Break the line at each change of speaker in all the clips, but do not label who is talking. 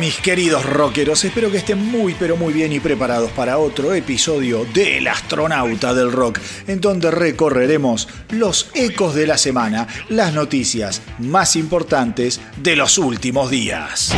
Mis queridos rockeros, espero que estén muy pero muy bien y preparados para otro episodio del astronauta del rock, en donde recorreremos los ecos de la semana, las noticias más importantes de los últimos días.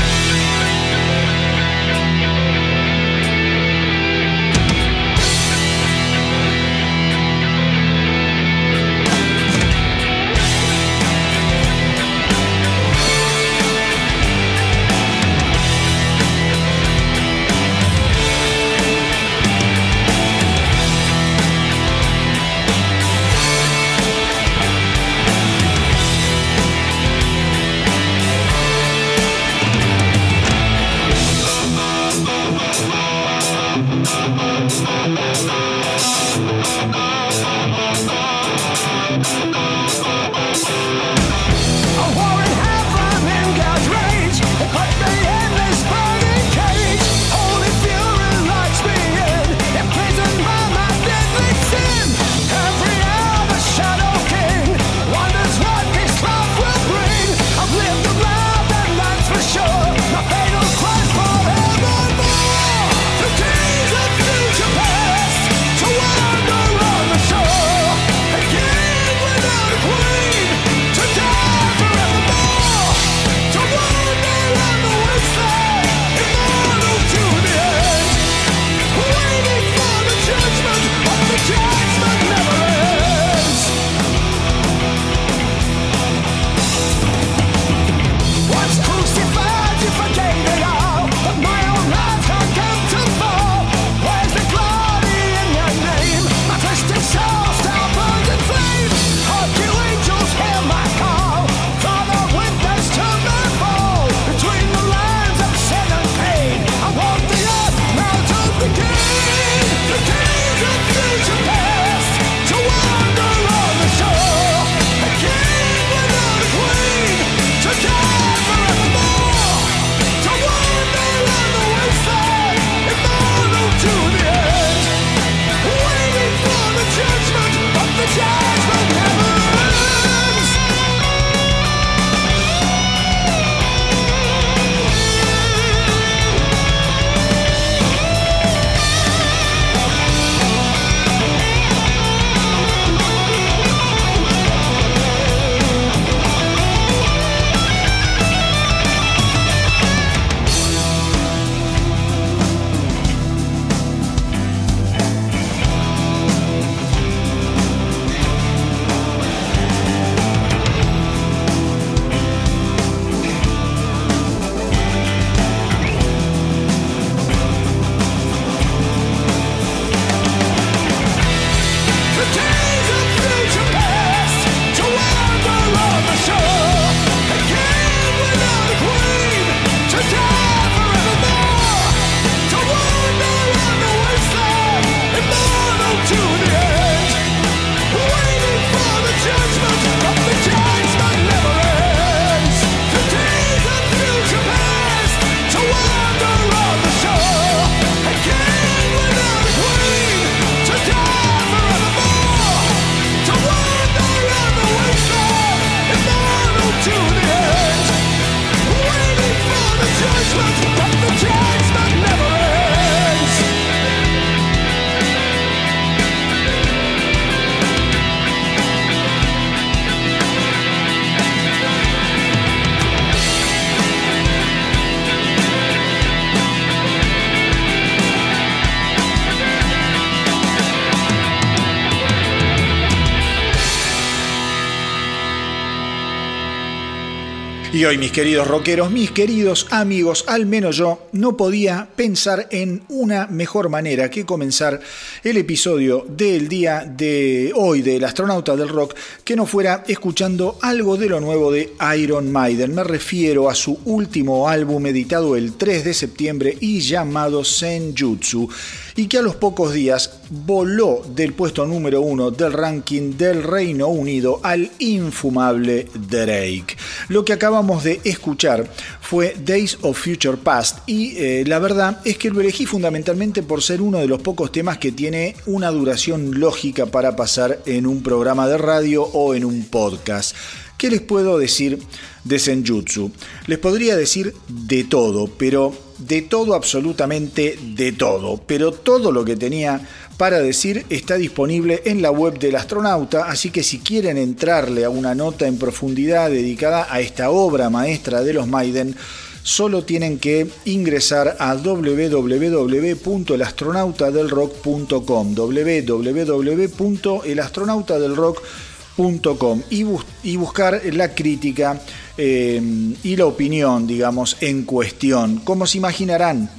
Hoy, mis queridos rockeros, mis queridos amigos, al menos yo no podía pensar en una mejor manera que comenzar el episodio del día de hoy del astronauta del rock que no fuera escuchando algo de lo nuevo de Iron Maiden. Me refiero a su último álbum editado el 3 de septiembre y llamado Senjutsu y que a los pocos días voló del puesto número uno del ranking del Reino Unido al infumable Drake. Lo que acabamos de escuchar fue Days of Future Past y eh, la verdad es que lo elegí fundamentalmente por ser uno de los pocos temas que tiene una duración lógica para pasar en un programa de radio o en un podcast.
¿Qué les puedo decir de Senjutsu? Les podría decir de todo, pero de todo absolutamente de todo, pero todo lo que tenía para decir está disponible en la web del astronauta, así que si quieren entrarle a una nota en profundidad dedicada a esta obra maestra de los Maiden, solo tienen que ingresar a www.elastronautadelrock.com www.elastronautadelrock.com y, y buscar la crítica eh, y la opinión, digamos, en cuestión. Como se imaginarán,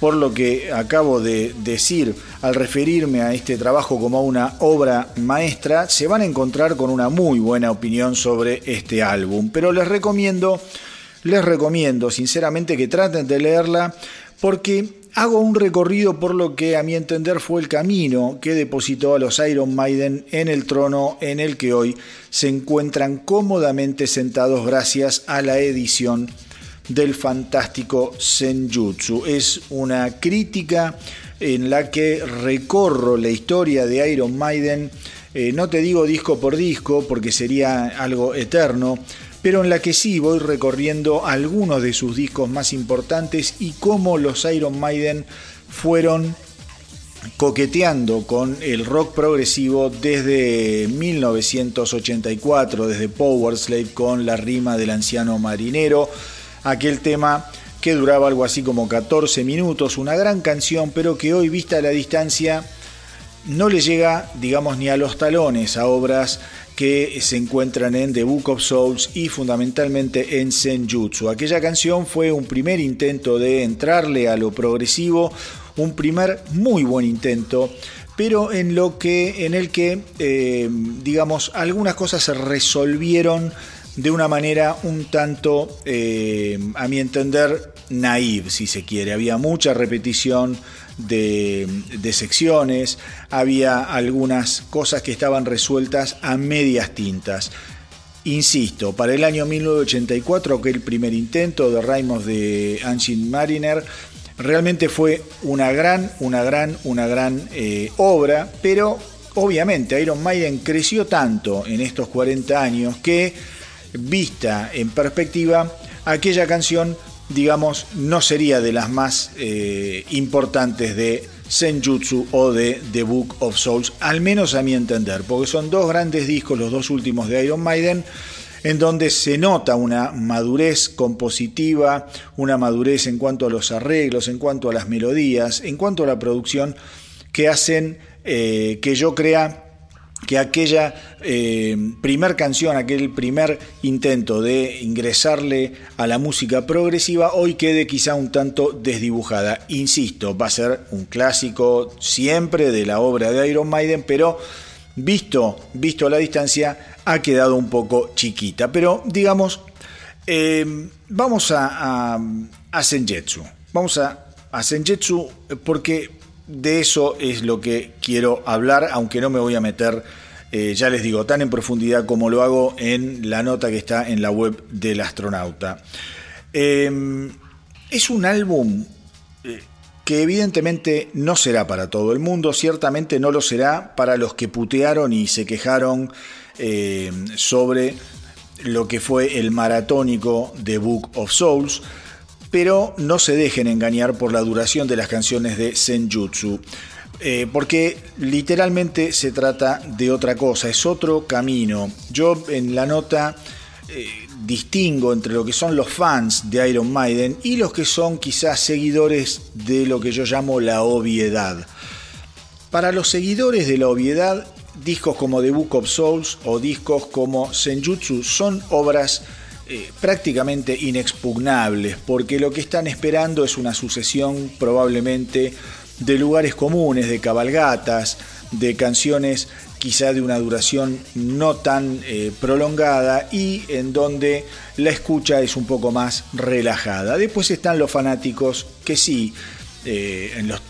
por lo que acabo de decir al referirme a este trabajo como una obra maestra, se van a encontrar con una muy buena opinión sobre este álbum. Pero les recomiendo, les recomiendo sinceramente que traten de leerla porque hago un recorrido por lo que a mi entender fue el camino que depositó a los Iron Maiden en el trono en el que hoy se encuentran cómodamente sentados gracias a la edición del fantástico Senjutsu. Es una crítica en la que recorro la historia de Iron Maiden, eh, no te digo disco por disco porque sería algo eterno, pero en la que sí voy recorriendo algunos de sus discos más importantes y cómo los Iron Maiden fueron coqueteando con el rock progresivo desde 1984, desde Power Slave con la rima del anciano marinero, aquel tema que duraba algo así como 14 minutos, una gran canción, pero que hoy vista a la distancia no le llega, digamos, ni a los talones a obras que se encuentran en The Book of Souls y fundamentalmente en Senjutsu. Aquella canción fue un primer intento de entrarle a lo progresivo, un primer muy buen intento, pero en lo que en el que eh, digamos algunas cosas se resolvieron de una manera un tanto, eh, a mi entender, naive, si se quiere. Había mucha repetición de, secciones, había algunas cosas que estaban resueltas a medias tintas. Insisto, para el año 1984, que el primer intento de Raimos de Ancient Mariner, realmente fue una gran, una gran, una gran eh, obra, pero obviamente Iron Maiden creció tanto en estos 40 años que vista en perspectiva, aquella canción, digamos, no sería de las más eh, importantes de Senjutsu o de The Book of Souls, al menos a mi entender, porque son dos grandes discos, los dos últimos de Iron Maiden, en donde se nota una madurez compositiva, una madurez en cuanto a los arreglos, en cuanto a las melodías, en cuanto a la producción, que hacen eh, que yo crea que aquella eh, primer canción, aquel primer intento de ingresarle a la música progresiva, hoy quede quizá un tanto desdibujada. Insisto, va a ser un clásico siempre de la obra de Iron Maiden, pero visto, visto a la distancia, ha quedado un poco chiquita. Pero digamos, eh, vamos a, a, Senjetsu. Vamos a, a Senjetsu porque de eso es lo que quiero hablar, aunque no me voy a meter, eh, ya les digo, tan en profundidad como lo hago en la nota que está en la web del astronauta. Em, es un álbum eh, que evidentemente no será para todo el mundo, ciertamente no lo será para los que putearon y se quejaron em, sobre lo que fue el maratónico de Book of Souls pero no se dejen engañar por la duración de las canciones de Senjutsu. Eh, porque literalmente se trata de otra cosa, es otro camino. Yo en la nota eh, distingo entre lo que son los fans de Iron Maiden y los que son quizás seguidores de lo que yo llamo la obviedad. Para los seguidores de la obviedad, discos como The Book of Souls o discos como Senjutsu son obras eh, prácticamente inexpugnables, porque lo que están esperando es una sucesión probablemente de lugares comunes, de cabalgatas, de canciones quizá de una duración no tan eh, prolongada y en donde la escucha es un poco más relajada. Después están los fanáticos que sí, eh, en los,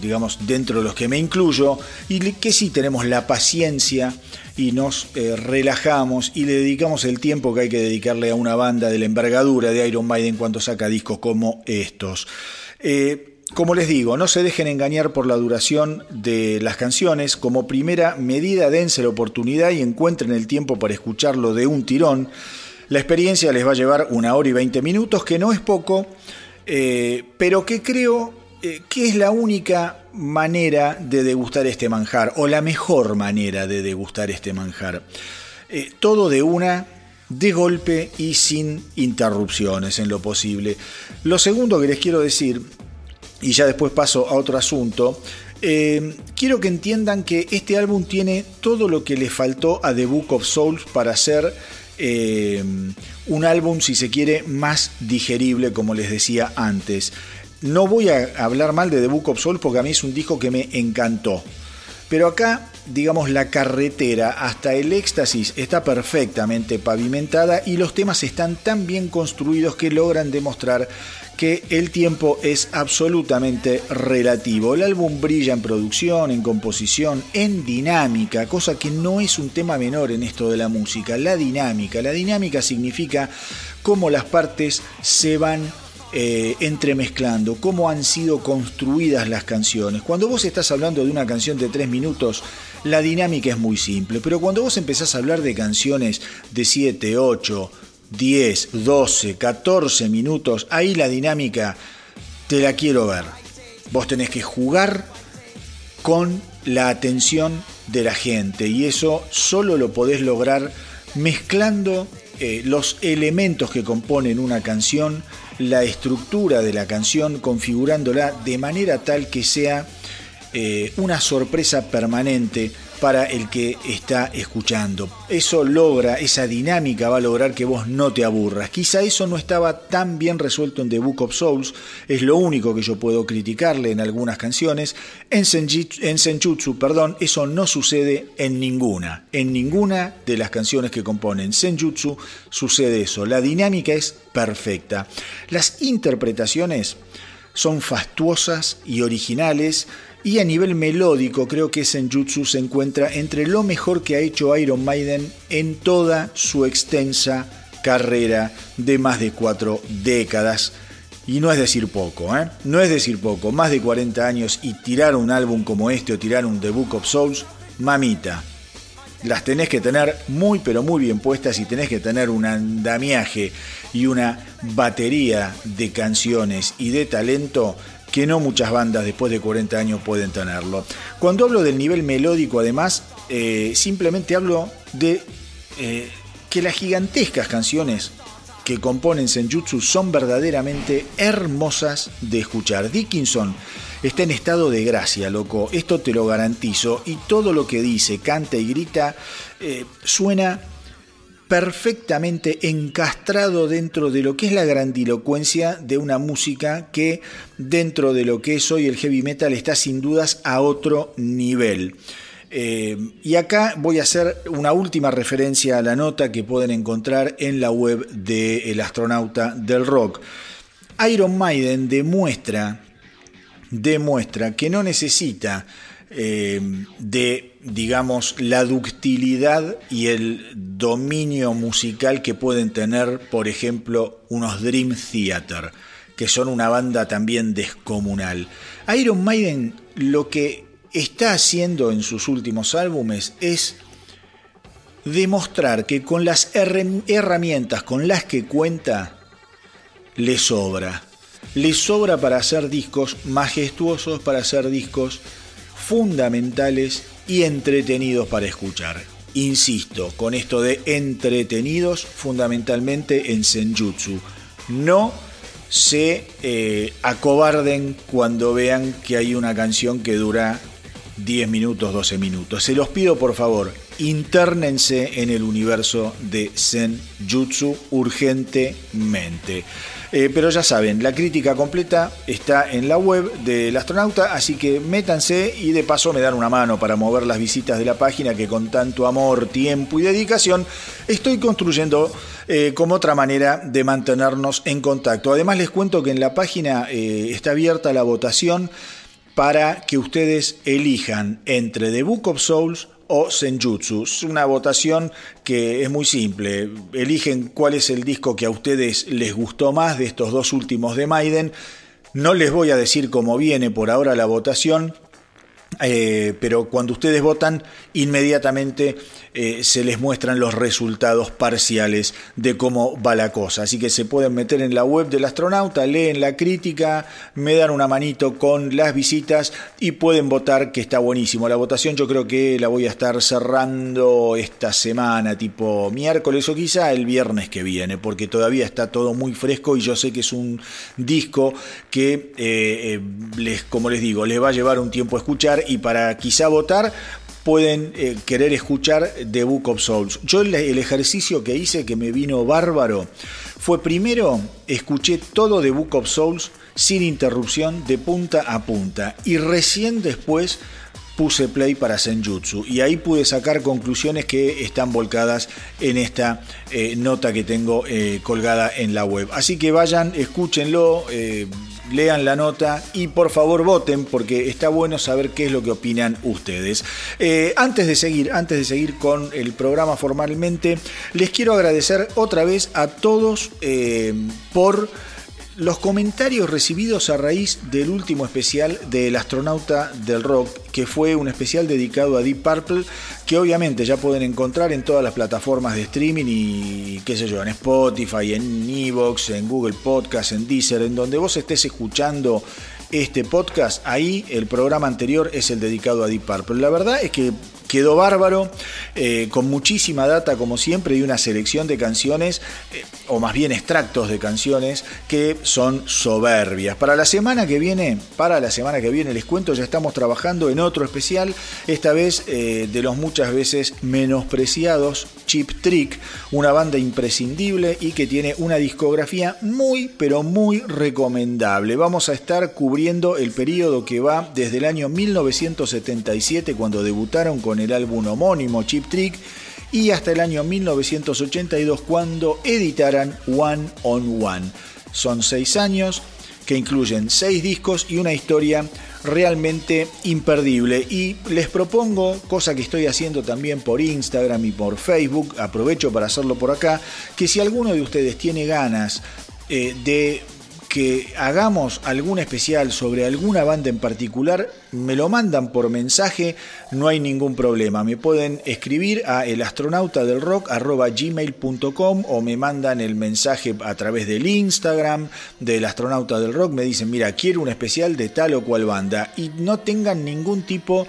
digamos, dentro de los que me incluyo, y que sí tenemos la paciencia y nos eh, relajamos y le dedicamos el tiempo que hay que dedicarle a una banda de la envergadura de Iron Maiden cuando saca discos como estos. Eh, como les digo, no se dejen engañar por la duración de las canciones. Como primera medida, dense la oportunidad y encuentren el tiempo para escucharlo de un tirón. La experiencia les va a llevar una hora y veinte minutos, que no es poco, eh, pero que creo eh, que es la única manera de degustar este manjar, o la mejor manera de degustar este manjar. Eh, todo de una, de golpe y sin interrupciones en lo posible. Lo segundo que les quiero decir y ya después paso a otro asunto, eh, quiero que entiendan que este álbum tiene todo lo que le faltó a The Book of Souls para ser un álbum, si se quiere, más digerible, como les decía antes. No voy a hablar mal de The Book of Souls porque a mí es un disco que me encantó. Pero acá, digamos, la carretera hasta el éxtasis está perfectamente pavimentada y los temas están tan bien construidos que logran demostrar que el tiempo es absolutamente relativo. El álbum brilla en producción, en composición, en dinámica, cosa que no es un tema menor en esto de la música. La dinámica. La dinámica significa cómo las partes se van eh, entremezclando, cómo han sido construidas las canciones. Cuando vos estás hablando de una canción de tres minutos, la dinámica es muy simple, pero cuando vos empezás a hablar de canciones de 7, 8, 10, 12, 14 minutos, ahí la dinámica te la quiero ver. Vos tenés que jugar con la atención de la gente y eso solo lo podés lograr mezclando eh, los elementos que componen una canción, la estructura de la canción, configurándola de manera tal que sea eh, una sorpresa permanente para el que está escuchando. Eso logra, esa dinámica va a lograr que vos no te aburras. Quizá eso no estaba tan bien resuelto en The Book of Souls, es lo único que yo puedo criticarle en algunas canciones. En, Senjutsu, perdón, eso no sucede en ninguna. En ninguna de las canciones que componen Senjutsu sucede eso. La dinámica es perfecta. Las interpretaciones son fastuosas y originales y a nivel melódico creo que Senjutsu se encuentra entre lo mejor que ha hecho Iron Maiden en toda su extensa carrera de más de cuatro décadas. Y no es decir poco, ¿eh? No es decir poco, más de 40 años y tirar un álbum como este o tirar un The Book of Souls, mamita. Las tenés que tener muy pero muy bien puestas y tenés que tener un andamiaje y una batería de canciones y de talento que no muchas bandas después de 40 años pueden tenerlo. Cuando hablo del nivel melódico, además, eh, simplemente hablo de eh, que las gigantescas canciones que componen Senjutsu son verdaderamente hermosas de escuchar. Dickinson está en estado de gracia, loco, esto te lo garantizo, y todo lo que dice, canta y grita eh, suena perfectamente encastrado dentro de lo que es la grandilocuencia de una música que dentro de lo que es hoy el heavy metal está sin dudas a otro nivel. Eh, y acá voy a hacer una última referencia a la nota que pueden encontrar en la web de El astronauta del rock. Iron Maiden demuestra, demuestra que no necesita eh, de, digamos, la ductilidad y el dominio musical que pueden tener, por ejemplo, unos Dream Theater, que son una banda también descomunal. Iron Maiden lo que está haciendo en sus últimos álbumes es demostrar que con las herramientas con las que cuenta, le sobra. Le sobra para hacer discos majestuosos, para hacer discos fundamentales y entretenidos para escuchar. Insisto, con esto de entretenidos fundamentalmente en Senjutsu. No se eh, acobarden cuando vean que hay una canción que dura 10 minutos, 12 minutos. Se los pido por favor, internense en el universo de Senjutsu urgentemente. Eh, pero ya saben, la crítica completa está en la web del astronauta, así que métanse y de paso me dan una mano para mover las visitas de la página que con tanto amor, tiempo y dedicación estoy construyendo eh, como otra manera de mantenernos en contacto. Además les cuento que en la página eh, está abierta la votación para que ustedes elijan entre The Book of Souls o Senjutsu. Es una votación que es muy simple. Eligen cuál es el disco que a ustedes les gustó más de estos dos últimos de Maiden. No les voy a decir cómo viene por ahora la votación, eh, pero cuando ustedes votan, inmediatamente eh, se les muestran los resultados parciales de cómo va la cosa. Así que se pueden meter en la web del astronauta, leen la crítica, me dan una manito con las visitas y pueden votar, que está buenísimo. La votación yo creo que la voy a estar cerrando esta semana, tipo miércoles o quizá el viernes que viene, porque todavía está todo muy fresco y yo sé que es un disco que, eh, les, como les digo, les va a llevar un tiempo a escuchar y para quizá votar pueden eh, querer escuchar The Book of Souls. Yo el, ejercicio que hice que me vino bárbaro fue primero escuché todo The Book of Souls sin interrupción de punta a punta y recién después puse play para Senjutsu y ahí pude sacar conclusiones que están volcadas en esta eh, nota que tengo eh, colgada en la web. Así que vayan, escúchenlo lean la nota y por favor voten porque está bueno saber qué es lo que opinan ustedes. Eh, antes de seguir, antes de seguir con el programa formalmente, les quiero agradecer otra vez a todos eh, por los comentarios recibidos a raíz del último especial del astronauta del rock, que fue un especial dedicado a Deep Purple, que obviamente ya pueden encontrar en todas las plataformas de streaming y qué sé yo, en Spotify, en Evox, en Google Podcast, en Deezer, en donde vos estés escuchando este podcast, ahí el programa anterior es el dedicado a Deep Purple. La verdad es que quedó bárbaro, eh, con muchísima data como siempre y una selección de canciones, eh, o más bien extractos de canciones, que son soberbias. Para la semana que viene, para la semana que viene les cuento, ya estamos trabajando en otro especial, esta vez eh, de los muchas veces menospreciados Chip Trick, una banda imprescindible y que tiene una discografía muy pero muy recomendable. Vamos a estar cubriendo el periodo que va desde el año 1977 cuando debutaron con el álbum homónimo Chip Trick y hasta el año 1982 cuando editaran One on One. Son seis años que incluyen seis discos y una historia realmente imperdible. Y les propongo, cosa que estoy haciendo también por Instagram y por Facebook, aprovecho para hacerlo por acá, que si alguno de ustedes tiene ganas eh, de que hagamos algún especial sobre alguna banda en particular, me lo mandan por mensaje, no hay ningún problema. Me pueden escribir a elastronautadelrock.gmail.com o me mandan el mensaje a través del Instagram del astronauta del rock. Me dicen, mira, quiero un especial de tal o cual banda. Y no tengan ningún tipo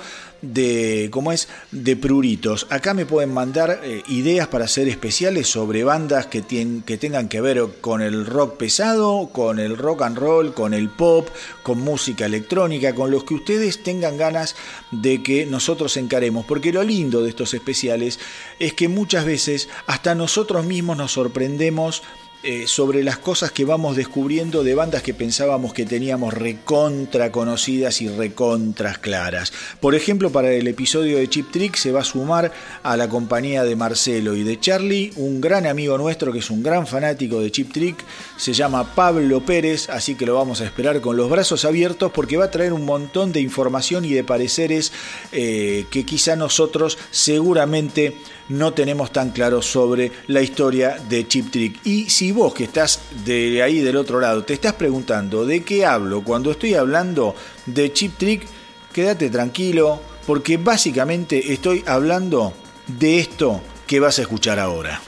de, ¿cómo es? De pruritos. Acá me pueden mandar eh, ideas para hacer especiales sobre bandas que, que tengan que ver con el rock pesado, con el rock and roll, con el pop, con música electrónica, con los que ustedes tengan ganas de que nosotros encaremos. Porque lo lindo de estos especiales es que muchas veces hasta nosotros mismos nos sorprendemos eh, sobre las cosas que vamos descubriendo de bandas que pensábamos que teníamos recontra conocidas y recontras claras. Por ejemplo, para el episodio de Chip Trick se va a sumar a la compañía de Marcelo y de Charlie, un gran amigo nuestro que es un gran fanático de Chip Trick, se llama Pablo Pérez, así que lo vamos a esperar con los brazos abiertos porque va a traer un montón de información y de pareceres eh, que quizá nosotros seguramente no tenemos tan claro sobre la historia de Chip Trick. Y si vos que estás de ahí del otro lado te estás preguntando de qué hablo cuando estoy hablando de Chip Trick, quédate tranquilo porque básicamente estoy hablando de esto que vas a escuchar ahora.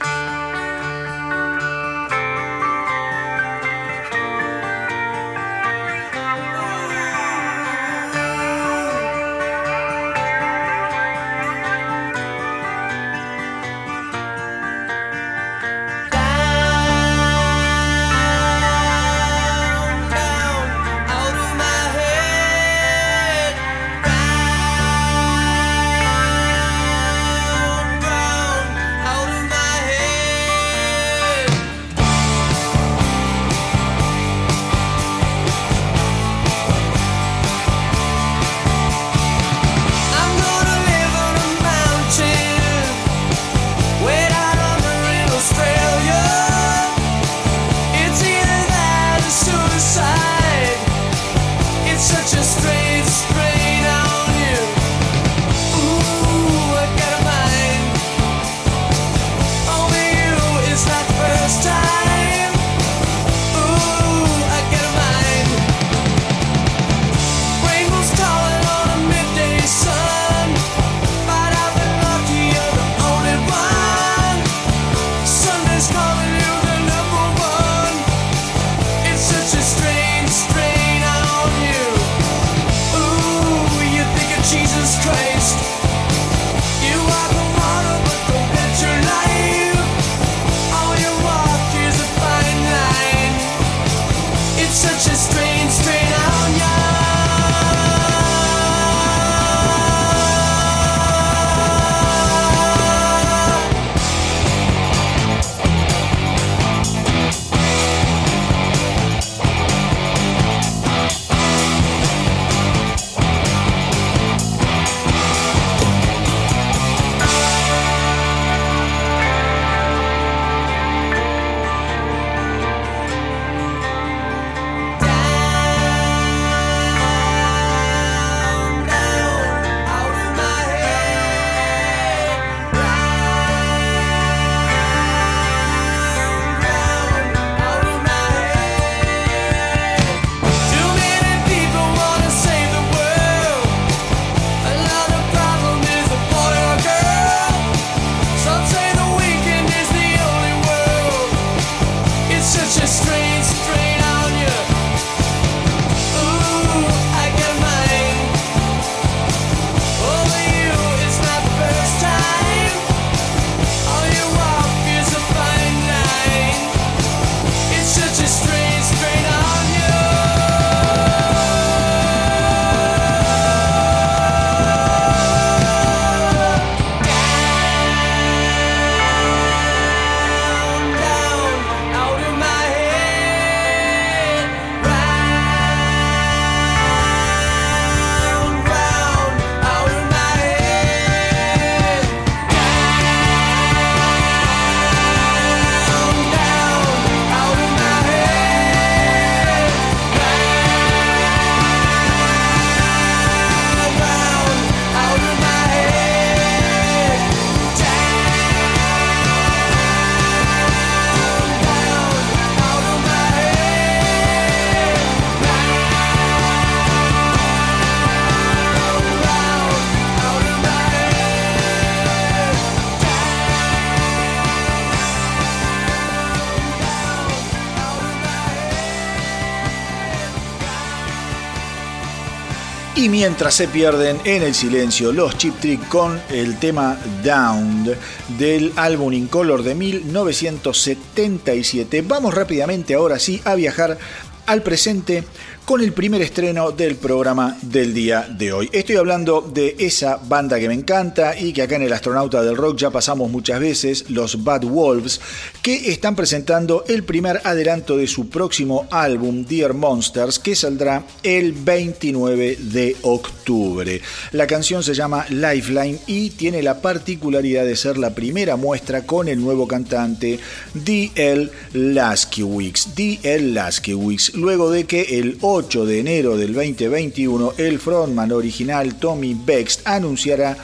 Mientras se pierden en el silencio los Chip Trick con el tema Down del álbum In Color de 1977, vamos rápidamente ahora sí a viajar al presente con el primer estreno del programa del día de hoy. Estoy hablando de esa banda que me encanta y que acá en el Astronauta del Rock ya pasamos muchas veces, los Bad Wolves, que están presentando el primer adelanto de su próximo álbum, Dear Monsters, que saldrá el 29 de octubre. La canción se llama Lifeline y tiene la particularidad de ser la primera muestra con el nuevo cantante D.L. Laskiewicz. D.L. Laskiewicz, luego de que el 8 de enero del 2021, el frontman original Tommy Bext anunciará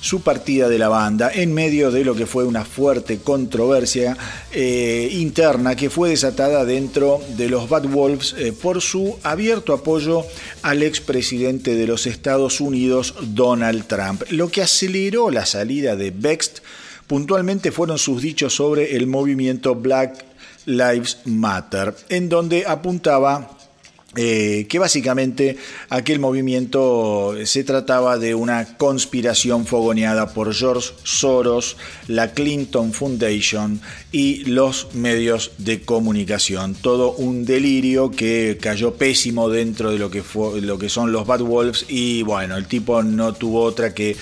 su partida de la banda en medio de lo que fue una fuerte controversia eh, interna que fue desatada dentro de los Bad Wolves eh, por su abierto apoyo al expresidente de los Estados Unidos, Donald Trump, lo que aceleró la salida de Bext puntualmente fueron sus dichos sobre el movimiento Black Lives Matter, en donde apuntaba eh, que básicamente aquel movimiento se trataba de una conspiración fogoneada por George Soros, la Clinton Foundation y los medios de comunicación. Todo un delirio que cayó pésimo dentro de lo que, fue, lo que son los Bad Wolves y bueno, el tipo no tuvo otra que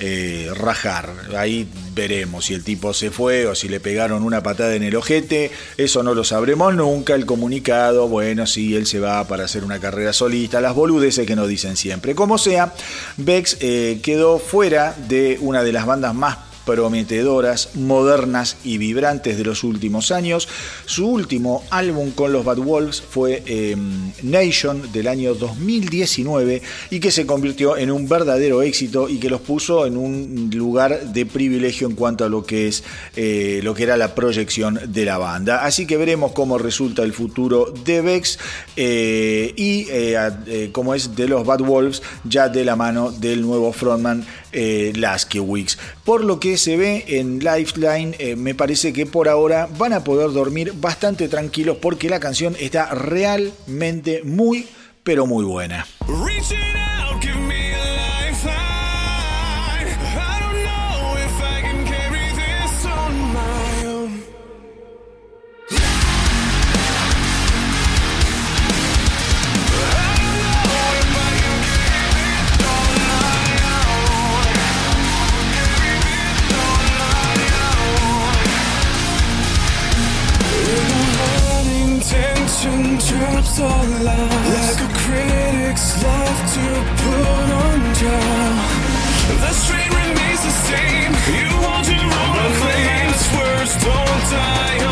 eh, rajar. Ahí veremos si el tipo se fue o si le pegaron una patada en el ojete. Eso no lo sabremos nunca. El comunicado, bueno, si él se va para hacer una carrera solista. Las boludeces que nos dicen siempre. Como sea, Bex eh, quedó fuera de una de las bandas más prometedoras, modernas y vibrantes de los últimos años. Su último álbum con los Bad Wolves fue em, Nation del año 2019 y que se convirtió en un verdadero éxito y que los puso en un lugar de privilegio en cuanto a lo que es eh, lo que era la proyección de la banda. Así que veremos cómo resulta el futuro de Vex eh, y eh, cómo es de los Bad Wolves ya de la mano del nuevo frontman eh, Weeks. Por lo que se ve en Lifeline, eh, me parece que por ahora van a poder dormir bastante tranquilos porque la canción está realmente muy, pero muy buena. Like. A critic's love to put on trial The strain remains the same. You want to roll the flames Words don't die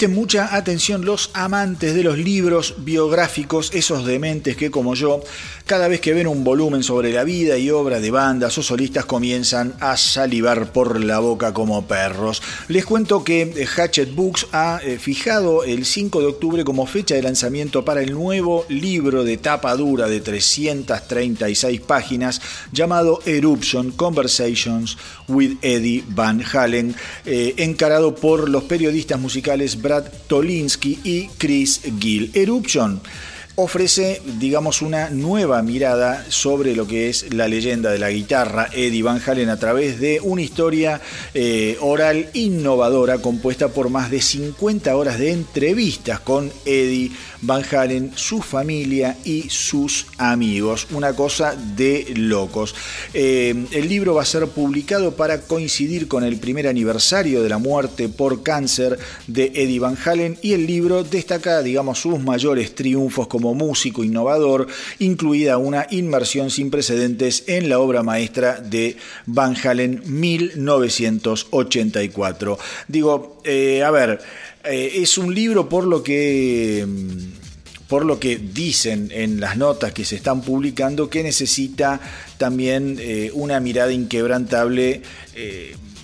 Presten mucha atención los amantes de los libros biográficos, esos dementes que como yo, cada vez que ven un volumen sobre la vida y obra de bandas o solistas comienzan a salivar por la boca como perros. Les cuento que Hatchet Books ha eh, fijado el 5 de octubre como fecha de lanzamiento para el nuevo libro de tapa dura de 336 páginas llamado Eruption Conversations with Eddie Van Halen, eh, encarado por los periodistas musicales Brad Tolinsky y Chris Gill. Eruption ofrece, digamos, una nueva mirada sobre lo que es la leyenda de la guitarra Eddie Van Halen a través de una historia eh, oral innovadora compuesta por más de 50 horas de entrevistas con Eddie Van Halen, su familia y sus amigos. Una cosa de locos. Eh, el libro va a ser publicado para coincidir con el primer aniversario de la muerte por cáncer de Eddie Van Halen y el libro destaca, digamos, sus mayores triunfos como músico innovador, incluida una inmersión sin precedentes en la obra maestra de Van Halen 1984. Digo, eh, a ver, eh, es un libro por lo que mm, por lo que dicen en las notas que se están publicando, que necesita también eh, una mirada inquebrantable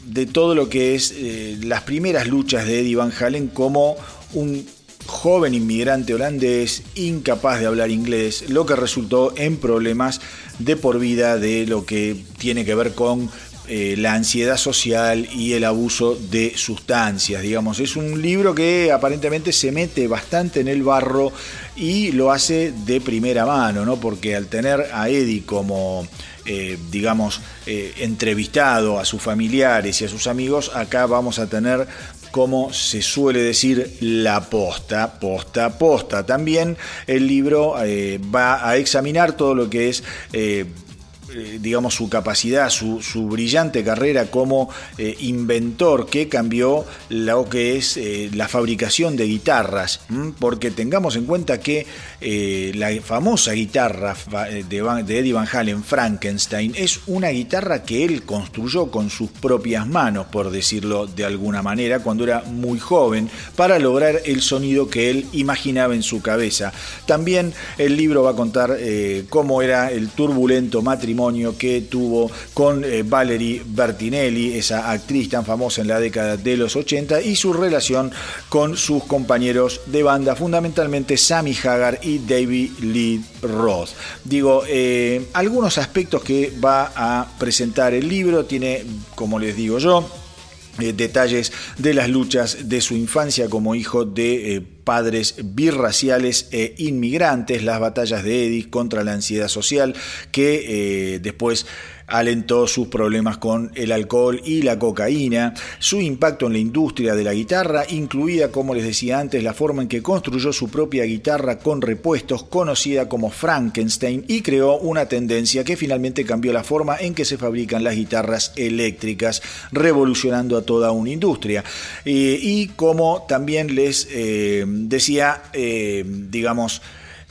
de todo lo que es las primeras luchas de Eddie Van Halen como un joven inmigrante holandés incapaz de hablar inglés, lo que resultó en problemas de por vida de lo que tiene que ver con eh, la ansiedad social y el abuso de sustancias. Digamos, es un libro que aparentemente se mete bastante en el barro y lo hace de primera mano, ¿no? Porque al tener a Eddie como eh, digamos, eh, entrevistado a sus familiares y a sus amigos, acá vamos a tener como se suele decir, la posta, posta, posta. También el libro eh, va a examinar todo lo que es eh, digamos, su capacidad, su, brillante carrera como eh, inventor que cambió lo que es eh, la fabricación de guitarras, porque tengamos en cuenta que la famosa guitarra de, Eddie Van Halen, Frankenstein, es una guitarra que él construyó con sus propias manos, por decirlo de alguna manera, cuando era muy joven, para lograr el sonido que él imaginaba en su cabeza. También el libro va a contar cómo era el turbulento matrimonio que tuvo con eh, Valerie Bertinelli, esa actriz tan famosa en la década de los 80, y su relación con sus compañeros de banda, fundamentalmente Sammy Hagar y David Lee Roth. Digo, eh, algunos aspectos que va a presentar el libro, tiene, como les digo yo, eh, detalles de las luchas de su infancia como hijo de padres birraciales e inmigrantes, las batallas de Eddie contra la ansiedad social, que eh, después alentó sus problemas con el alcohol y la cocaína, su impacto en la industria de la guitarra, incluida, como les decía antes, la forma en que construyó su propia guitarra con repuestos, conocida como Frankenstein, y creó una tendencia que finalmente cambió la forma en que se fabrican las guitarras eléctricas, revolucionando a toda una industria. Eh, y como también les eh, decía, eh, digamos,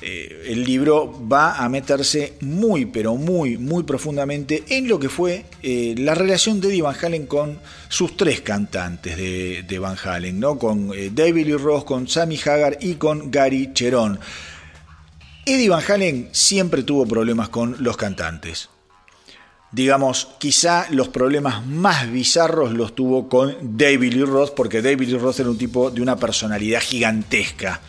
eh, el libro va a meterse muy, pero muy, muy profundamente en lo que fue eh, la relación de Eddie Van Halen con sus tres cantantes de, Van Halen, ¿no? con eh, David Lee Ross, con Sammy Hagar y con Gary Cherón. Eddie Van Halen siempre tuvo problemas con los cantantes. Digamos, quizá los problemas más bizarros los tuvo con David Lee Roth, porque David Lee Roth era un tipo de una personalidad gigantesca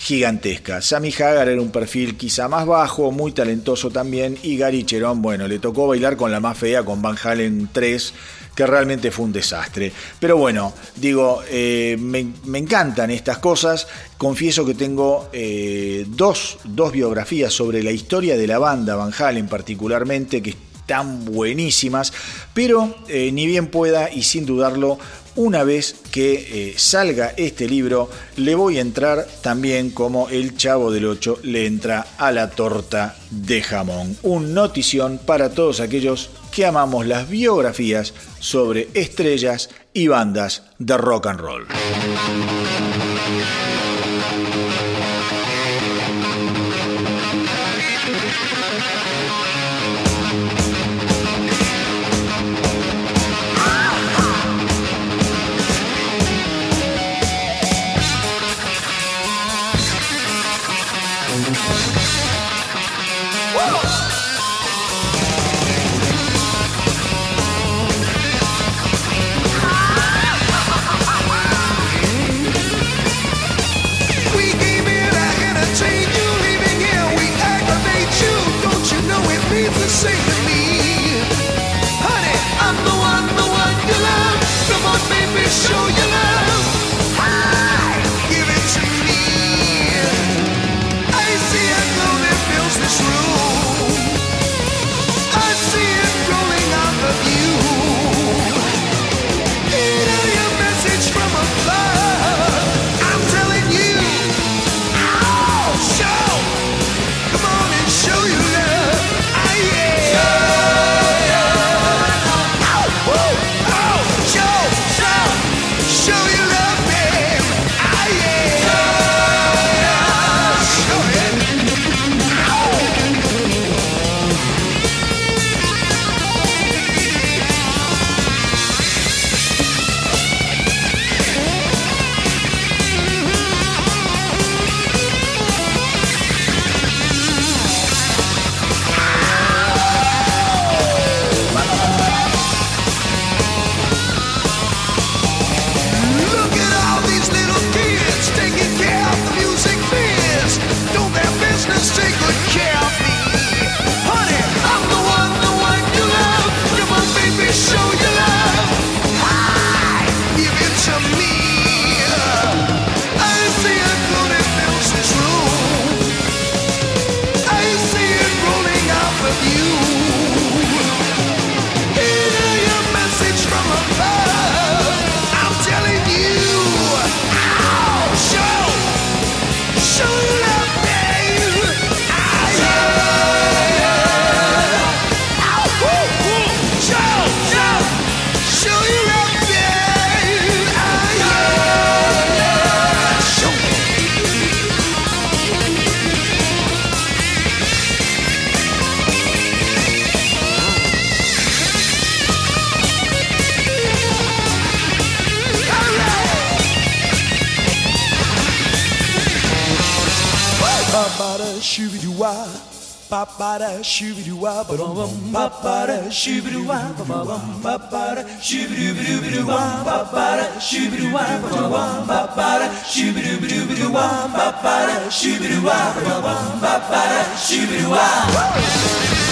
gigantesca. Sammy Hagar era un perfil quizá más bajo, muy talentoso también, y Gary Cherón, bueno, le tocó bailar con la más fea, con Van Halen 3, que realmente fue un desastre. Pero bueno, digo, eh, me, encantan estas cosas. Confieso que tengo eh, dos, dos biografías sobre la historia de la banda Van Halen particularmente, que están buenísimas, pero eh, ni bien pueda y sin dudarlo una vez que eh, salga este libro, le voy a entrar también como el chavo del 8 le entra a la torta de jamón. Un notición para todos aquellos que amamos las biografías sobre estrellas y bandas de rock and roll. シュビルワン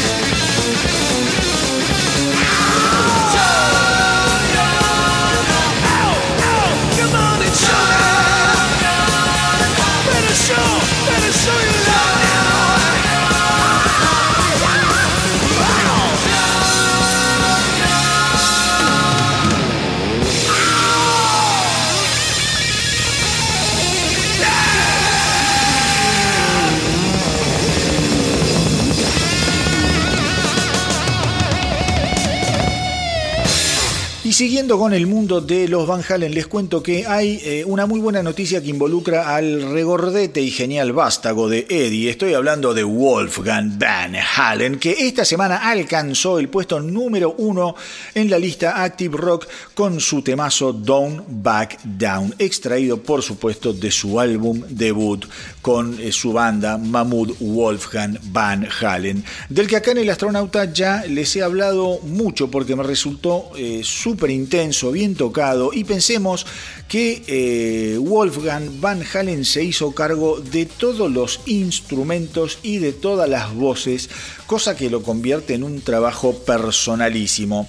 Lucy con el mundo de los Van Halen, les cuento que hay eh, una muy buena noticia que involucra al regordete y genial vástago de Eddie. Estoy hablando de Wolfgang Van Halen, que esta semana alcanzó el puesto número uno en la lista Active Rock con su temazo Don't Back Down, extraído por supuesto de su álbum debut con eh, su banda Mahmoud Wolfgang Van Halen, del que acá en el astronauta ya les he hablado mucho porque me resultó eh, súper bien tocado, y pensemos que eh, Wolfgang Van Halen se hizo cargo de todos los instrumentos y de todas las voces, cosa que lo convierte en un trabajo personalísimo.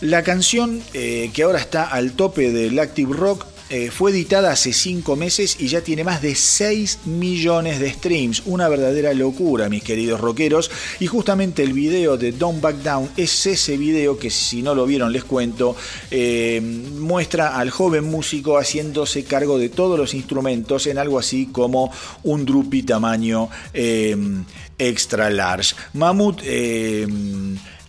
La canción eh, que ahora está al tope del Active Rock eh, fue editada hace 5 meses y ya tiene más de 6 millones de streams. Una verdadera locura, mis queridos rockeros. Y justamente el video de Don't Back Down es ese video que si no lo vieron les cuento. Eh, muestra al joven músico haciéndose cargo de todos los instrumentos en algo así como un drupi tamaño eh, extra large. Mamut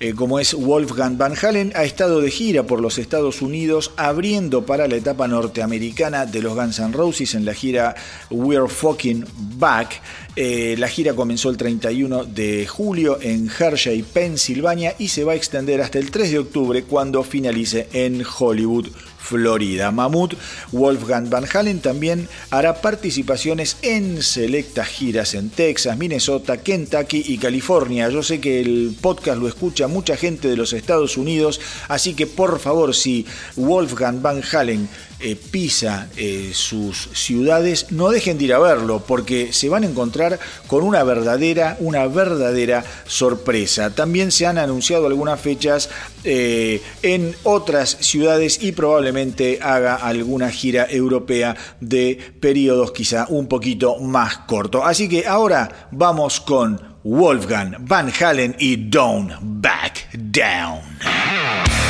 eh, como es Wolfgang Van Halen, ha estado de gira por los Estados Unidos abriendo para la etapa norteamericana de los Guns N' Roses en la gira We're Fucking Back.
Eh, la gira comenzó el 31 de julio en Hershey, Pensilvania y se va a extender hasta el 3 de octubre cuando finalice en Hollywood, Florida. Mammoth Wolfgang Van Halen también hará participaciones en selectas giras en Texas, Minnesota, Kentucky y California. Yo sé que el podcast lo escucha mucha gente de los Estados Unidos, así que por favor, si Wolfgang Van Halen eh, pisa eh, sus ciudades, no dejen de ir a verlo, porque se van a encontrar con una verdadera, una verdadera sorpresa. También se han anunciado algunas fechas eh, en otras ciudades y probablemente haga alguna gira europea de periodos quizá un poquito más cortos. Así que ahora vamos con Wolfgang Van Halen y Don't Back Down.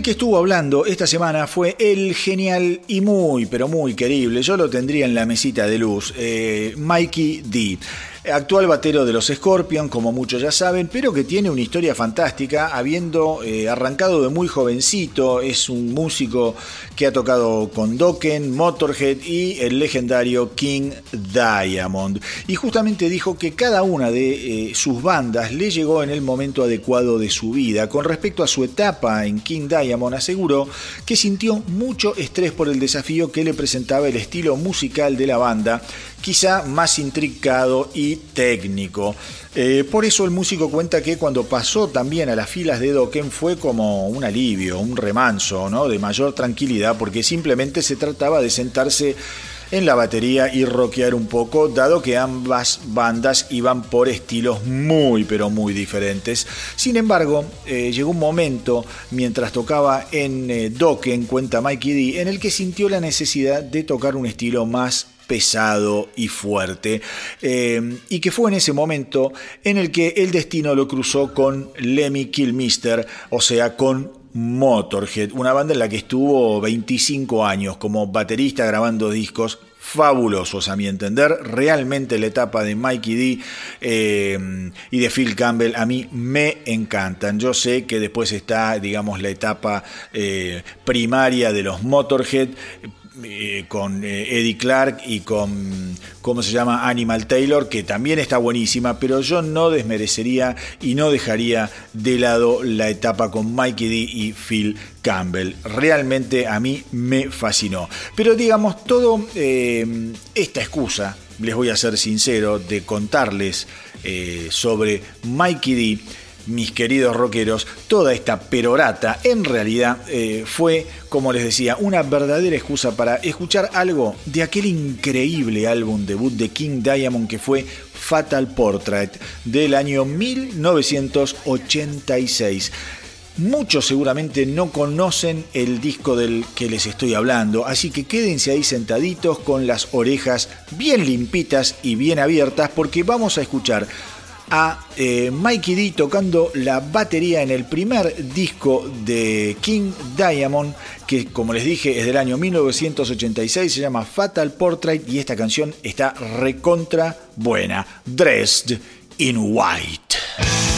Que estuvo hablando esta semana fue el genial y muy, pero muy querible, yo lo tendría en la mesita de luz, eh, Mikey D.
actual batero de los Scorpion, como muchos ya saben, pero que tiene una historia fantástica, habiendo eh, arrancado de muy jovencito, es un músico que ha tocado con Dokken, Motorhead y el legendario King Diamond. Y justamente dijo que cada una de eh, sus bandas le llegó en el momento adecuado de su vida. Con respecto a su etapa en King Diamond, aseguró que sintió mucho estrés por el desafío que le presentaba el estilo musical de la banda, quizá más intricado y técnico. Eh, por eso el músico cuenta que cuando pasó también a las filas de Dokken fue como un alivio, un remanso, ¿no? de mayor tranquilidad, porque simplemente se trataba de sentarse en la batería y rockear un poco, dado que ambas bandas iban por estilos muy pero muy diferentes. Sin embargo, eh, llegó un momento mientras tocaba en eh, Dokken, cuenta Mikey D, en el que sintió la necesidad de tocar un estilo más pesado y fuerte, eh, y que fue en ese momento en el que el destino lo cruzó con Lemmy Kilmister, o sea, con Motorhead, una banda en la que estuvo 25 años como baterista grabando discos fabulosos a mi entender. Realmente la etapa de Mikey D eh, y de Phil Campbell a mí me encantan. Yo sé que después está, digamos, la etapa eh, primaria de los Motorhead, eh, con eh, Eddie Clark y con, ¿cómo se llama? Animal Taylor, que también está buenísima, pero yo no desmerecería y no dejaría de lado la etapa con Mikey D y Phil Campbell. Realmente a mí me fascinó. Pero digamos, todo eh, esta excusa, les voy a ser sincero, de contarles sobre Mikey D mis queridos rockeros, toda esta perorata en realidad eh, fue, como les decía, una verdadera excusa para escuchar algo de aquel increíble álbum debut de King Diamond que fue Fatal Portrait del año 1986. Muchos seguramente no conocen el disco del que les estoy hablando, así que quédense ahí sentaditos con las orejas bien limpitas y bien abiertas porque vamos a escuchar a eh, Mikey D tocando la batería en el primer disco de King Diamond, que como les dije es del año 1986, se llama Fatal Portrait y esta canción está recontra buena, Dressed in White.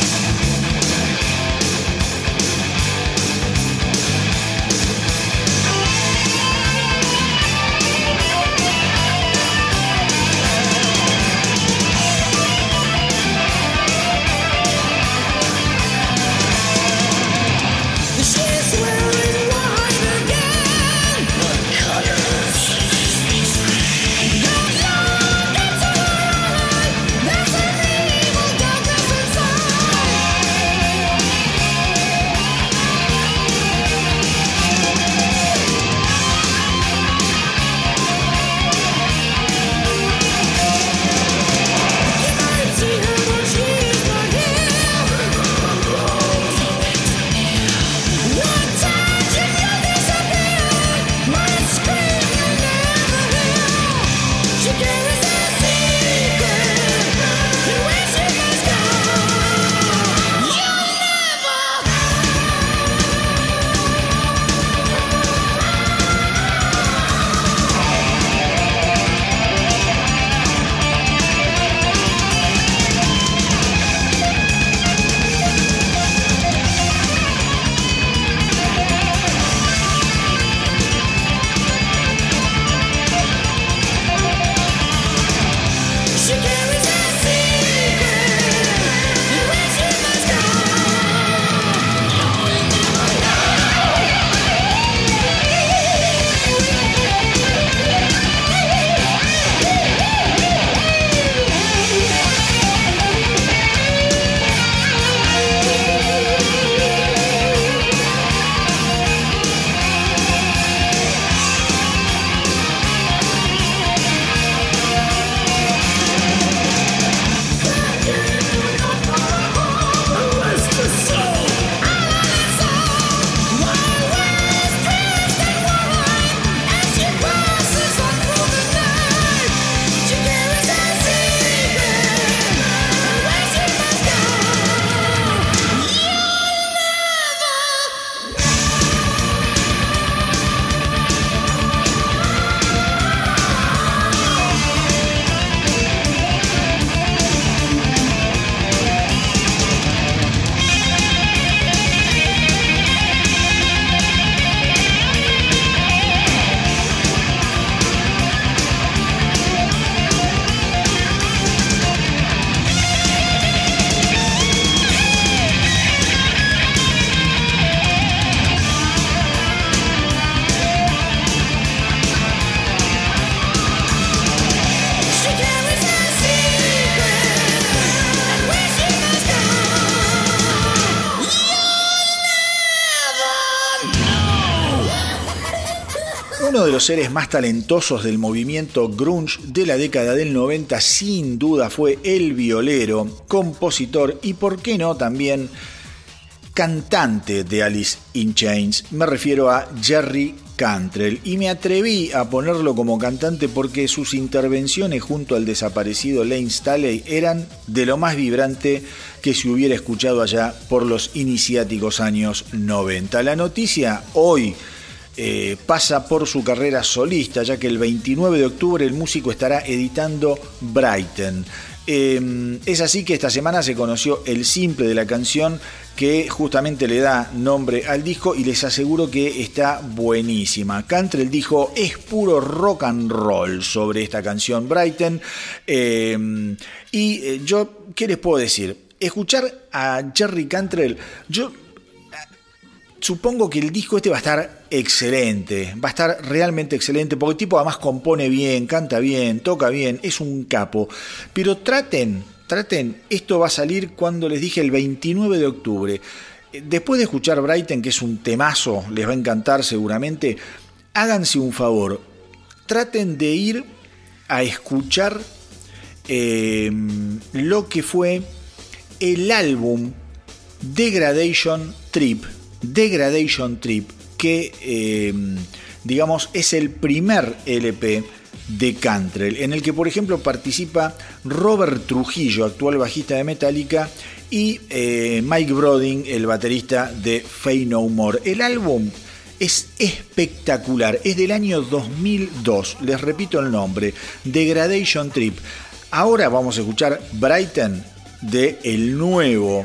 Los seres más talentosos del movimiento grunge de la década del 90 sin duda fue el violero, compositor y por qué no también cantante de Alice in Chains. Me refiero a Jerry Cantrell y me atreví a ponerlo como cantante porque sus intervenciones junto al desaparecido Lane Staley eran de lo más vibrante que se hubiera escuchado allá por los iniciáticos años 90. La noticia hoy eh, pasa por su carrera solista, ya que el 29 de octubre el músico estará editando Brighton. Em, es así que esta semana se conoció el simple de la canción que justamente le da nombre al disco y les aseguro que está buenísima. Cantrell dijo, es puro rock and roll sobre esta canción Brighton. Em, y eh, yo, ¿qué les puedo decir? Escuchar a Jerry Cantrell, yo supongo que el disco este va a estar excelente, va a estar realmente excelente, porque el tipo además compone bien, canta bien, toca bien, es un capo. Pero traten, traten, esto va a salir cuando les dije el 29 de octubre. Después de escuchar Brighton, que es un temazo, les va a encantar seguramente, háganse un favor, traten de ir a escuchar em, lo que fue el álbum Degradation Trip Degradation Trip, que em, digamos es el primer LP de Cantrell, en el que por ejemplo participa Robert Trujillo, actual bajista de Metallica, y eh, Mike Brodin, el baterista de Fey No More. El álbum es espectacular, es del año 2002, les repito el nombre, Degradation Trip. Ahora vamos a escuchar Brighton de el nuevo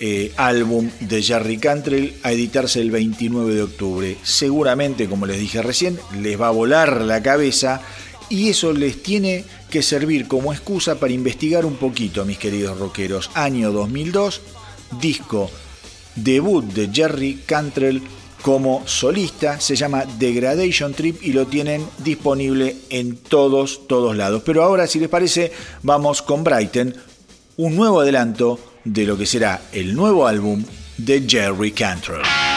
eh, álbum de Jerry Cantrell a editarse el 29 de octubre. Seguramente, como les dije recién, les va a volar la cabeza y eso les tiene que servir como excusa para investigar un poquito, mis queridos rockeros. Año 2002, disco debut de Jerry Cantrell como solista, se llama Degradation Trip y lo tienen disponible en todos, todos lados. Pero ahora, si les parece, vamos con Brighton, un nuevo adelanto de lo que será el nuevo álbum de Jerry Cantrell.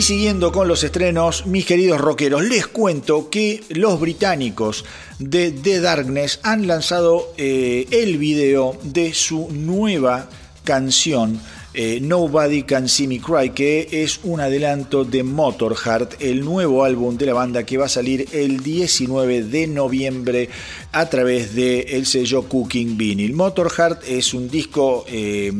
Y siguiendo con los estrenos, mis queridos rockeros, les cuento que los británicos de The Darkness han lanzado eh, el video de su nueva canción eh, Nobody Can See Me Cry, que es un adelanto de Motorheart, el nuevo álbum de la banda que va a salir el 19 de noviembre a través del el sello Cooking Vinyl. Motorheart es un disco, eh,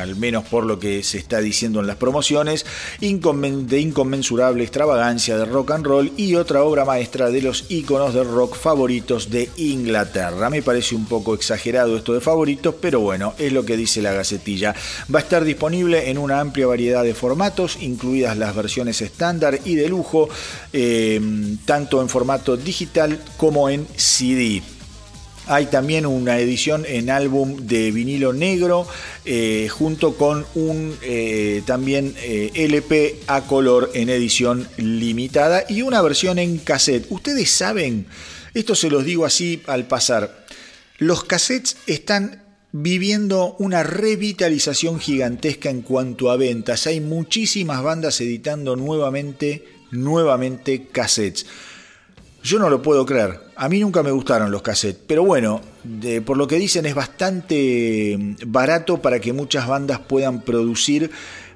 al menos por lo que se está diciendo en las promociones, de inconmensurable extravagancia de rock and roll y otra obra maestra de los íconos de rock favoritos de Inglaterra. Me parece un poco exagerado esto de favoritos, pero bueno, es lo que dice la gacetilla. Va a estar disponible en una amplia variedad de formatos, incluidas las versiones estándar y de lujo, eh, tanto en formato digital como en CD. Hay también una edición en álbum de vinilo negro, eh, junto con un eh, también LP a color en edición limitada y una versión en cassette. Ustedes saben, esto se los digo así al pasar, los cassettes están viviendo una revitalización gigantesca en cuanto a ventas. Hay muchísimas bandas editando nuevamente, nuevamente cassettes. Yo no lo puedo creer. A mí nunca me gustaron los cassettes, pero bueno, por lo que dicen es bastante mm, barato para que muchas bandas puedan producir,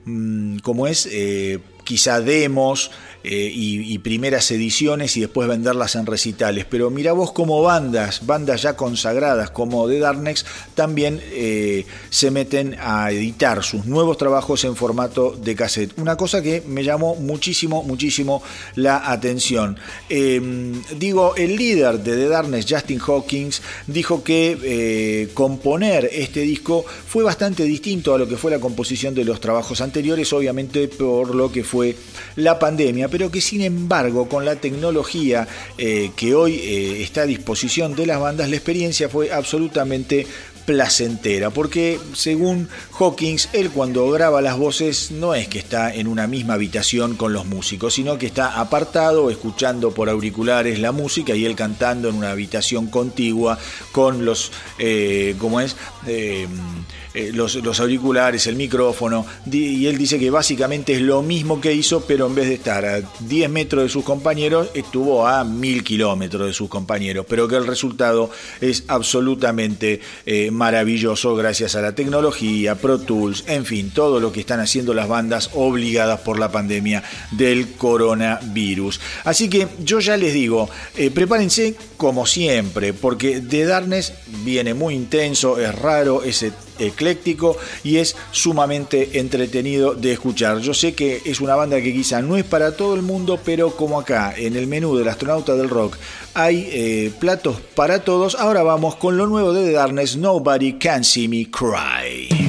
mm, como es, eh, quizá demos, eh, y, primeras ediciones y después venderlas en recitales. Pero mira vos como bandas, bandas ya consagradas como The Darkness, también eh, se meten a editar sus nuevos trabajos en formato de cassette. Una cosa que me llamó muchísimo, muchísimo la atención. Em, digo, el líder de The Darkness, Justin Hawkins, dijo que eh, componer este disco fue bastante distinto a lo que fue la composición de los trabajos anteriores, obviamente por lo que fue la pandemia pero que sin embargo con la tecnología eh, que hoy eh, está a disposición de las bandas, la experiencia fue absolutamente placentera, porque según Hawkins, él cuando graba las voces no es que está en una misma habitación con los músicos, sino que está apartado, escuchando por auriculares la música y él cantando en una habitación contigua con los, eh, ¿cómo es? Los, auriculares, el micrófono, y él dice que básicamente es lo mismo que hizo, pero en vez de estar a 10 metros de sus compañeros, estuvo a 1000 kilómetros de sus compañeros, pero que el resultado es absolutamente eh, maravilloso gracias a la tecnología, Pro Tools, en fin, todo lo que están haciendo las bandas obligadas por la pandemia del coronavirus. Así que yo ya les digo, eh, prepárense como siempre, porque de Darkness viene muy intenso, es raro, ese ecléctico y es sumamente entretenido de escuchar. Yo sé que es una banda que quizá no es para todo el mundo, pero como acá en el menú del astronauta del rock hay eh, platos para todos, ahora vamos con lo nuevo de The Darkness, Nobody Can See Me Cry.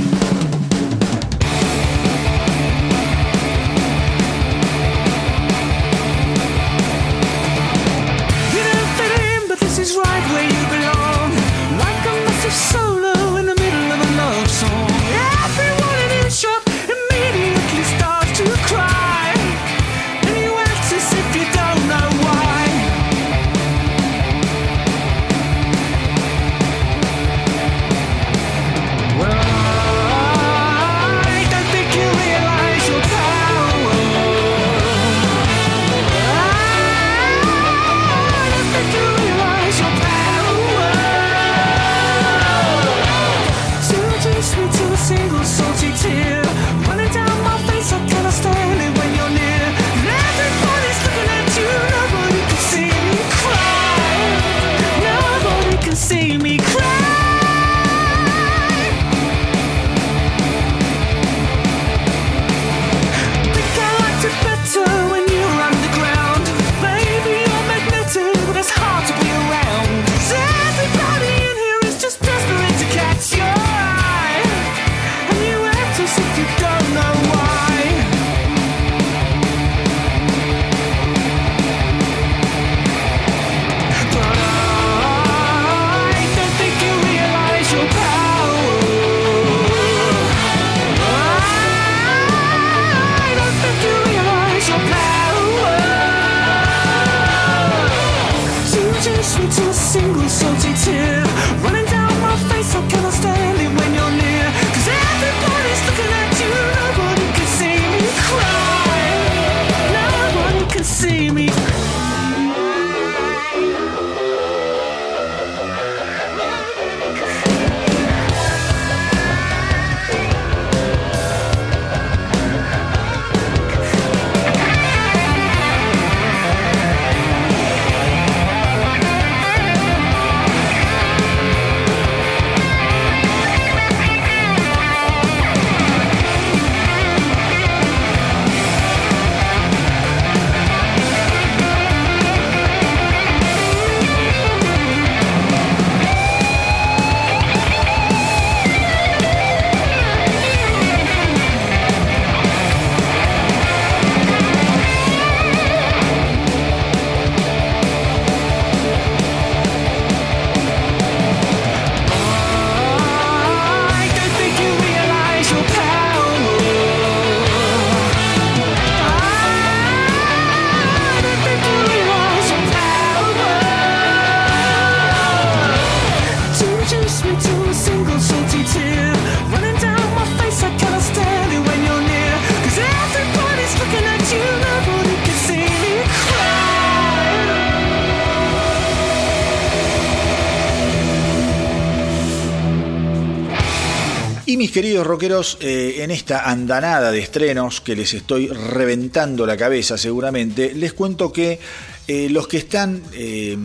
Queridos rockeros, eh, en esta andanada de estrenos que les estoy reventando la cabeza seguramente, les cuento que eh, los que están eh,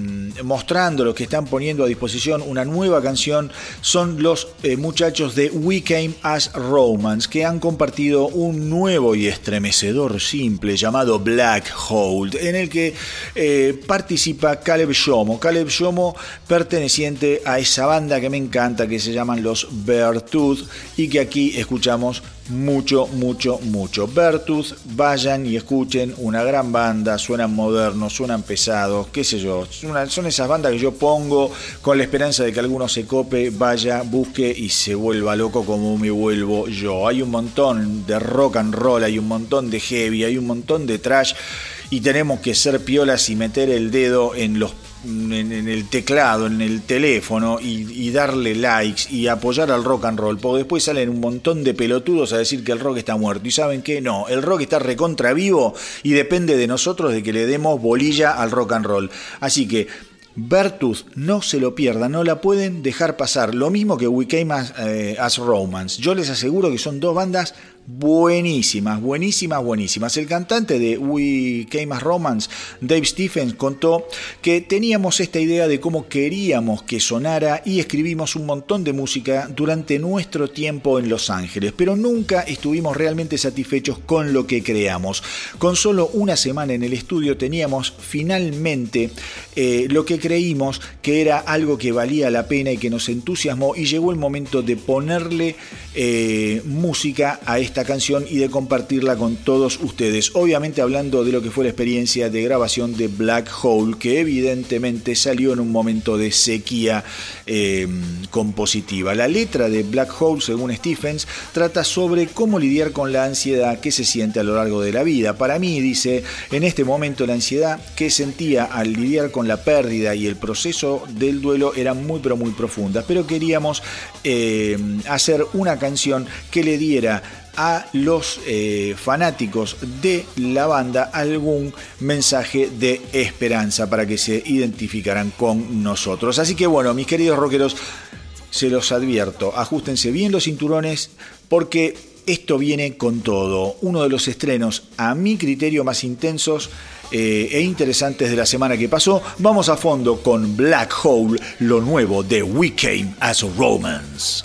mostrando, los que están poniendo a disposición una nueva canción son los eh, muchachos de We Came as Romance, que han compartido un nuevo y estremecedor simple llamado Black Hole, en el que participa Caleb Shomo. Caleb Shomo perteneciente a esa banda que me encanta, que se llaman los Beartooth, y que aquí escuchamos mucho, mucho, mucho. Bertus, vayan y escuchen una gran banda, suenan modernos, suenan pesados, qué sé yo. son esas bandas que yo pongo con la esperanza de que alguno se cope, vaya, busque y se vuelva loco como me vuelvo yo. Hay un montón de rock and roll, hay un montón de heavy, hay un montón de trash y tenemos que ser piolas y meter el dedo en los en, el teclado, en el teléfono y, darle likes y apoyar al rock and roll, porque después salen un montón de pelotudos a decir que el rock está muerto. Y saben que no, el rock está recontra vivo y depende de nosotros de que le demos bolilla al rock and roll. Así que Bertus, no se lo pierdan, no la pueden dejar pasar. Lo mismo que We Came as, eh, as Romance. Yo les aseguro que son dos bandas buenísimas, buenísimas, buenísimas. El cantante de We Came as Romance, Dave Stephens, contó que teníamos esta idea de cómo queríamos que sonara y escribimos un montón de música durante nuestro tiempo en Los Ángeles, pero nunca estuvimos realmente satisfechos con lo que creamos. Con solo una semana en el estudio teníamos finalmente eh, lo que creímos que era algo que valía la pena y que nos entusiasmó y llegó el momento de ponerle eh, música a esta canción y de compartirla con todos ustedes. Obviamente hablando de lo que fue la experiencia de grabación de Black Hole, que evidentemente salió en un momento de sequía em, compositiva. La letra de Black Hole, según Stephens, trata sobre cómo lidiar con la ansiedad que se siente a lo largo de la vida. Para mí, dice, en este momento la ansiedad que sentía al lidiar con la pérdida y el proceso del duelo era muy pero muy profunda, pero queríamos em, hacer una canción que le diera a los eh, fanáticos de la banda algún mensaje de esperanza para que se identificaran con nosotros. Así que bueno, mis queridos rockeros, se los advierto, ajustense bien los cinturones porque esto viene con todo. Uno de los estrenos, a mi criterio, más intensos eh, e interesantes de la semana que pasó. Vamos a fondo con Black Hole, lo nuevo de We Came as Romans.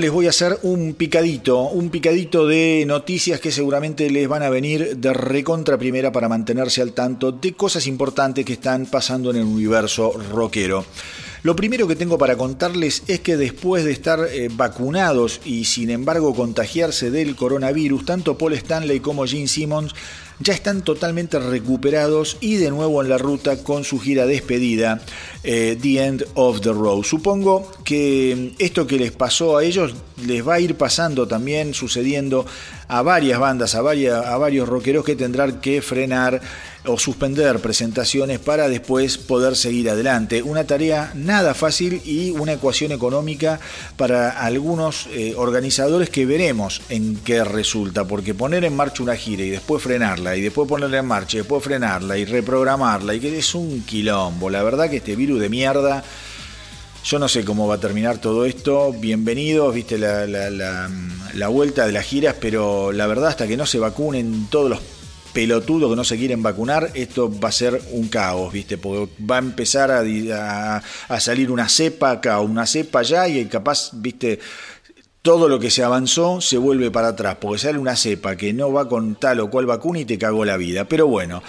Les voy a hacer un picadito, un picadito de noticias que seguramente les van a venir de recontra primera para mantenerse al tanto de cosas importantes que están pasando en el universo rockero. Lo primero que tengo para contarles es que después de estar eh, vacunados y sin embargo contagiarse del coronavirus, tanto Paul Stanley como Gene Simmons ya están totalmente recuperados y de nuevo en la ruta con su gira despedida, eh, The End of the Road. Supongo que esto que les pasó a ellos les va a ir pasando también, sucediendo a varias bandas, a, a varios rockeros que tendrán que frenar o suspender presentaciones para después poder seguir adelante. Una tarea nada fácil y una ecuación económica para algunos eh, organizadores que veremos en qué resulta, porque poner en marcha una gira y después frenarla y después ponerla en marcha y después frenarla y reprogramarla y que es un quilombo. La verdad que este virus de mierda... Yo no sé cómo va a terminar todo esto. Bienvenidos, viste la, la, vuelta de las giras, pero la verdad hasta que no se vacunen todos los pelotudos que no se quieren vacunar, esto va a ser un caos, ¿viste? Porque va a empezar a, a, salir una cepa acá, una cepa allá y capaz, ¿viste? Todo lo que se avanzó se vuelve para atrás, porque sale una cepa que no va con tal o cual vacuna y te cagó la vida. Pero bueno,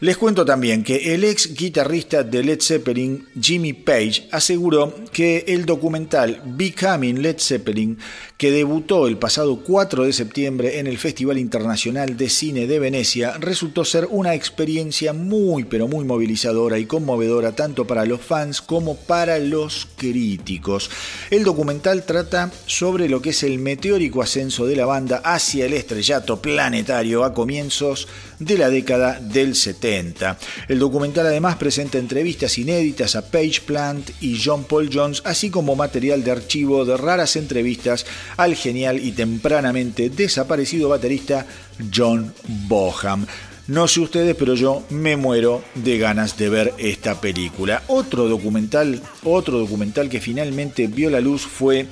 les cuento también que el ex guitarrista de Led Zeppelin, Jimmy Page, aseguró que el documental Becoming Led Zeppelin, que debutó el pasado 4 de septiembre en el Festival Internacional de Cine de Venecia, resultó ser una experiencia muy pero muy movilizadora y conmovedora tanto para los fans como para los críticos. El documental trata sobre lo que es el meteórico ascenso de la banda hacia el estrellato planetario a comienzos de la década del 70. El documental además presenta entrevistas inéditas a Page Plant y John Paul Jones, así como material de archivo de raras entrevistas al genial y tempranamente desaparecido baterista John Boham. No sé ustedes, pero yo me muero de ganas de ver esta película. Otro documental, otro documental que finalmente vio la luz fue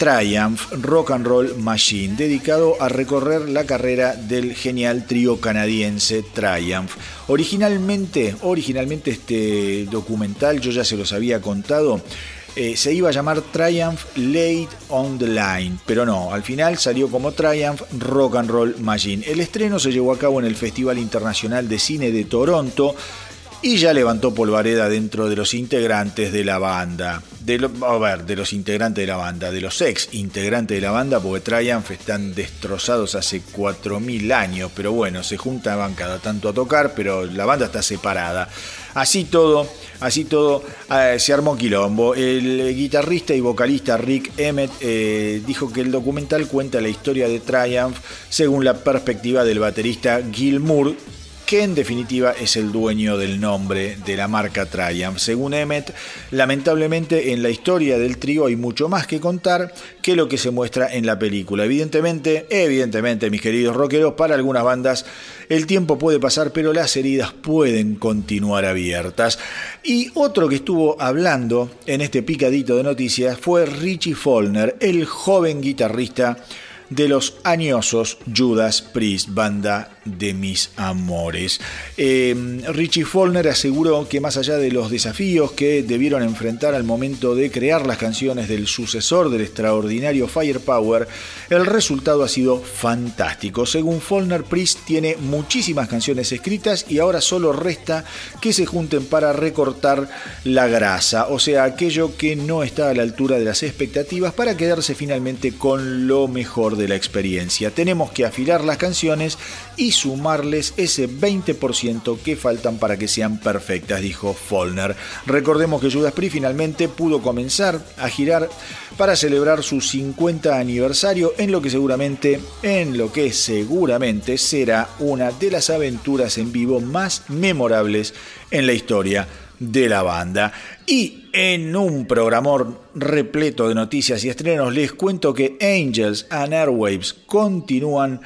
Triumph Rock and Roll Machine, dedicado a recorrer la carrera del genial trío canadiense Triumph. Originalmente, originalmente este documental, yo ya se los había contado, eh, se iba a llamar Triumph Late on the Line, pero no, al final salió como Triumph Rock and Roll Machine. El estreno se llevó a cabo en el Festival Internacional de Cine de Toronto y ya levantó polvareda dentro de los integrantes de la banda. De a ver, de los integrantes de la banda, de los ex integrantes de la banda, porque Triumph están destrozados hace 4.000 años, pero bueno, se juntaban cada tanto a tocar, pero la banda está separada. Así todo, así todo, eh, se armó quilombo. El guitarrista y vocalista Rick Emmett eh, dijo que el documental cuenta la historia de Triumph según la perspectiva del baterista Gil Moore, que en definitiva es el dueño del nombre de la marca Triumph. Según Emmett, lamentablemente en la historia del trío hay mucho más que contar que lo que se muestra en la película. Evidentemente, evidentemente, mis queridos rockeros, para algunas bandas el tiempo puede pasar, pero las heridas pueden continuar abiertas. Y otro que estuvo hablando en este picadito de noticias fue Richie Follner, el joven guitarrista de los añosos Judas Priest, banda de mis amores. Eh, Richie Follner aseguró que más allá de los desafíos que debieron enfrentar al momento de crear las canciones del sucesor del extraordinario Firepower, el resultado ha sido fantástico. Según Follner, Priest tiene muchísimas canciones escritas y ahora solo resta que se junten para recortar la grasa, o sea, aquello que no está a la altura de las expectativas para quedarse finalmente con lo mejor de la experiencia. Tenemos que afilar las canciones y sumarles ese 20% que faltan para que sean perfectas, dijo Follner. Recordemos que Judas Priest finalmente pudo comenzar a girar para celebrar su 50 aniversario en lo que seguramente, en lo que seguramente será una de las aventuras en vivo más memorables en la historia de la banda. Y en un programón repleto de noticias y estrenos les cuento que Angels and Airwaves continúan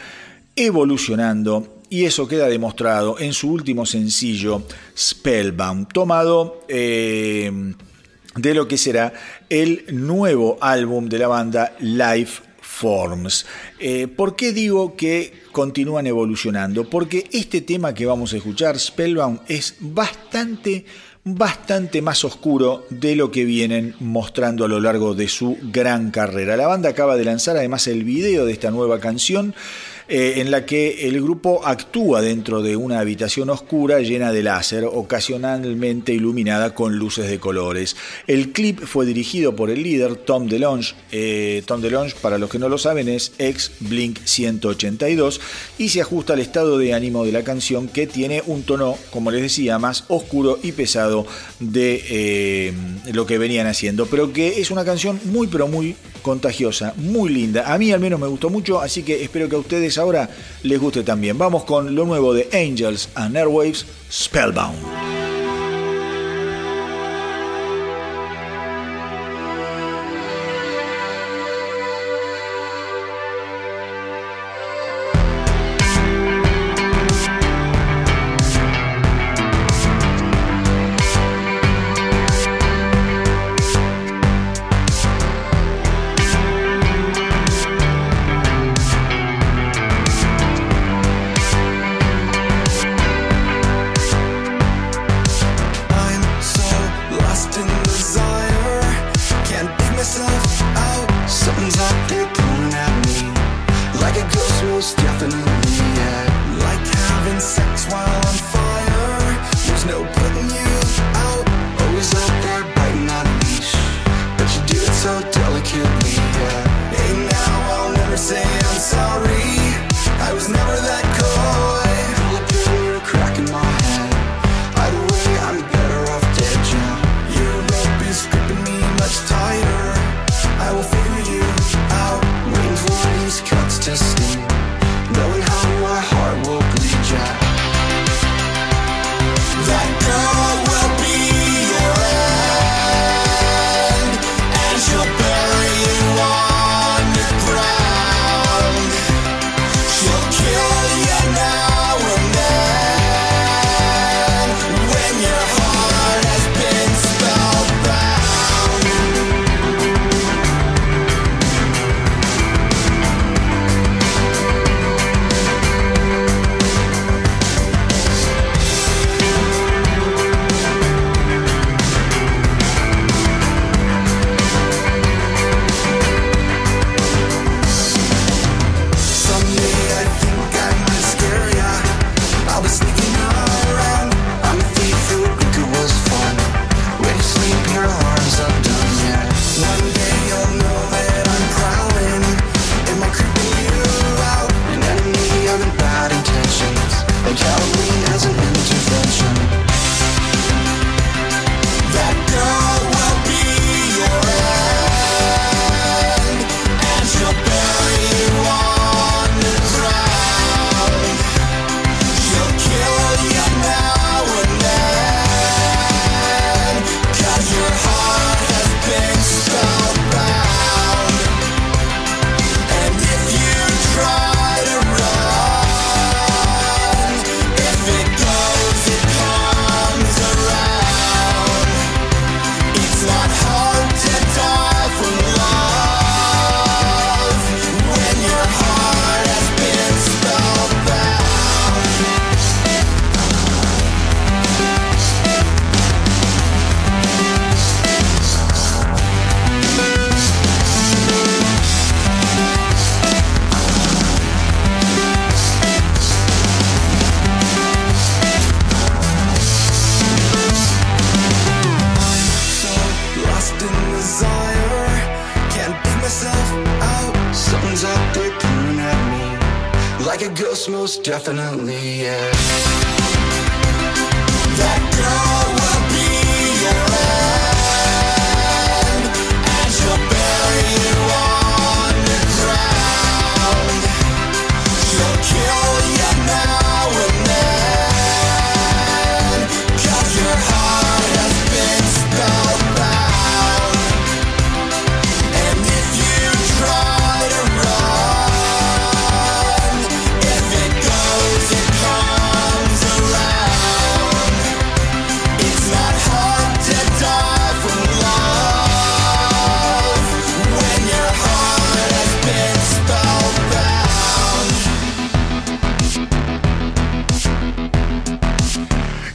evolucionando y eso queda demostrado en su último sencillo Spellbound, tomado eh, de lo que será el nuevo álbum de la banda Life Forms. Eh, ¿Por qué digo que continúan evolucionando? Porque este tema que vamos a escuchar, Spellbound, es bastante
bastante más oscuro de lo que vienen mostrando a lo largo de su gran carrera. La banda acaba de lanzar además el video de esta nueva canción eh, en la que el grupo actúa dentro de una habitación oscura llena de láser, ocasionalmente iluminada con luces de colores. El clip fue dirigido por el líder Tom DeLonge. Eh, Tom DeLonge, para los que no lo saben, es ex Blink 182 y se ajusta al estado de ánimo de la canción que tiene un tono, como les decía, más oscuro y pesado de eh, lo que venían haciendo, pero que es una canción muy pero muy contagiosa, muy linda. A mí al menos me gustó mucho, así que espero que a ustedes ahora les guste también. Vamos con lo nuevo de Angels and Airwaves, Spellbound.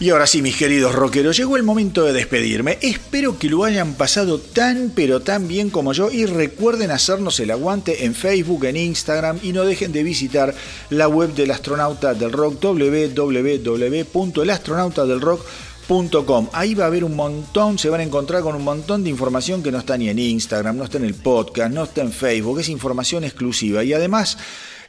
Y ahora sí, mis queridos rockeros, llegó el momento de despedirme. Espero que lo hayan pasado tan pero tan bien como yo y recuerden hacernos el aguante en Facebook, en Instagram y no dejen de visitar la web del astronauta del rock www.elastronautadelrock.com. Ahí va a haber un montón, se van a encontrar con un montón de información que no está ni en Instagram, no está en el podcast, no está en Facebook, es información exclusiva. Y además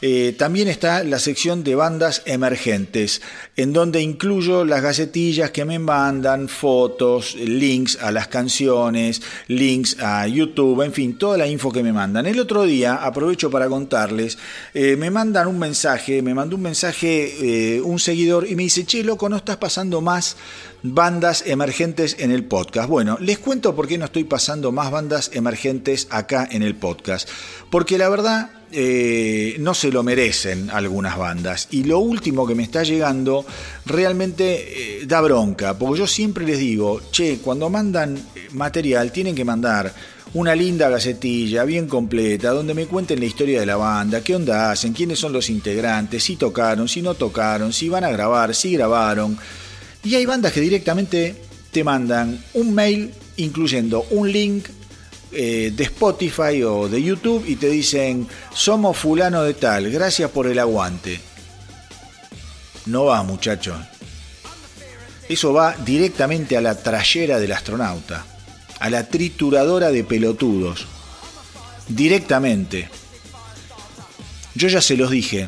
eh, también está la sección de bandas emergentes, en donde incluyo las gacetillas que me mandan, fotos, links a las canciones, links a YouTube, en fin, toda la info que me mandan. El otro día, aprovecho para contarles, eh, me mandan un mensaje, me mandó un mensaje eh, un seguidor y me dice, che, loco, no estás pasando más bandas emergentes en el podcast. Bueno, les cuento por qué no estoy pasando más bandas emergentes acá en el podcast. Porque la verdad eh, no se lo merecen algunas bandas. Y lo último que me está llegando realmente eh, da bronca, porque yo siempre les digo, che, cuando mandan eh, material tienen que mandar una linda gacetilla bien completa donde me cuenten la historia de la banda, qué onda hacen, quiénes son los integrantes, si tocaron, si no tocaron, si van a grabar, si grabaron. Y hay bandas que directamente te mandan un mail incluyendo un link eh, de Spotify o de YouTube y te dicen, somos fulano de tal, gracias por el aguante. No va, muchachos. Eso va directamente a la trayera del astronauta, a la trituradora de pelotudos. Directamente. Yo ya se los dije,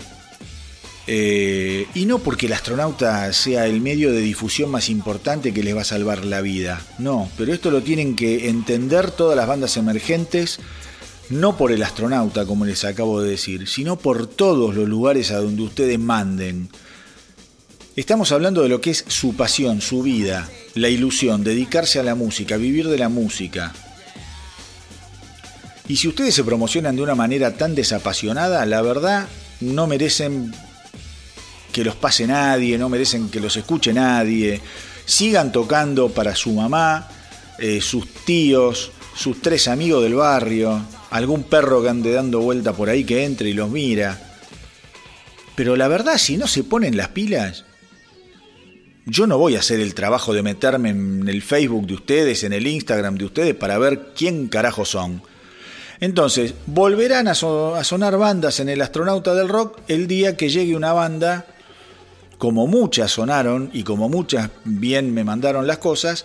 eh, y no porque el astronauta sea el medio de difusión más importante que les va a salvar la vida, no, pero esto lo tienen que entender todas las bandas emergentes, no por el astronauta, como les acabo de decir, sino por todos los lugares a donde ustedes manden. Estamos hablando de lo que es su pasión, su vida, la ilusión, dedicarse a la música, vivir de la música. Y si ustedes se promocionan de una manera tan desapasionada, la verdad no merecen que los pase nadie, no merecen que los escuche nadie. Sigan tocando para su mamá, eh, sus tíos, sus tres amigos del barrio, algún perro que ande dando vuelta por ahí que entre y los mira. Pero la verdad, si no se ponen las pilas, yo no voy a hacer el trabajo de meterme en el Facebook de ustedes, en el Instagram de ustedes, para ver quién carajo son. Entonces, volverán a, a sonar bandas en el Astronauta del Rock el día que llegue una banda como muchas sonaron y como muchas bien me mandaron las cosas,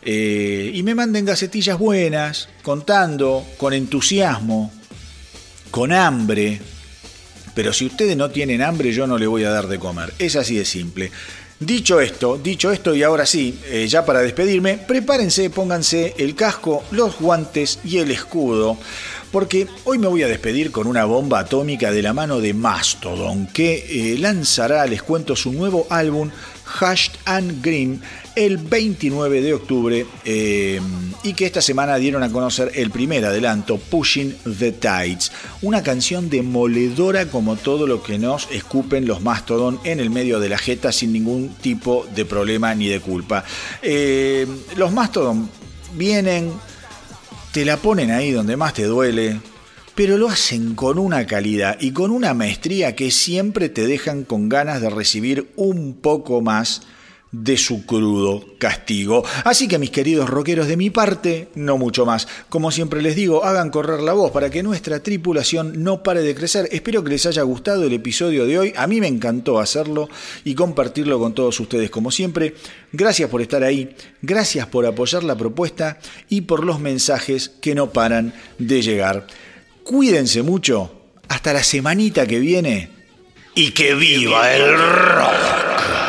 eh, y me manden gacetillas buenas, contando, con entusiasmo, con hambre. Pero si ustedes no tienen hambre, yo no le voy a dar de comer. Es así de simple. Dicho esto, dicho esto y ahora sí, eh, ya para despedirme, prepárense, pónganse el casco, los guantes y el escudo porque hoy me voy a despedir con una bomba atómica de la mano de Mastodon, que eh, lanzará, les cuento, su nuevo álbum Hushed and Green el 29 de octubre eh, y que esta semana dieron a conocer el primer adelanto, Pushing the Tides, una canción demoledora como todo lo que nos escupen los Mastodon en el medio de la jeta sin ningún tipo de problema ni de culpa. Eh, los Mastodon vienen te la ponen ahí donde más te duele, pero lo hacen con una calidad y con una maestría que siempre te dejan con ganas de recibir un poco más de su crudo castigo. Así que mis queridos rockeros, de mi parte, no mucho más. Como siempre les digo, hagan correr la voz para que nuestra tripulación no pare de crecer. Espero que les haya gustado el episodio de hoy. A mí me encantó hacerlo y compartirlo con todos ustedes como siempre. Gracias por estar ahí, gracias por apoyar la propuesta y por los mensajes que no paran de llegar. Cuídense mucho. Hasta la semanita que viene. Y que viva el rock.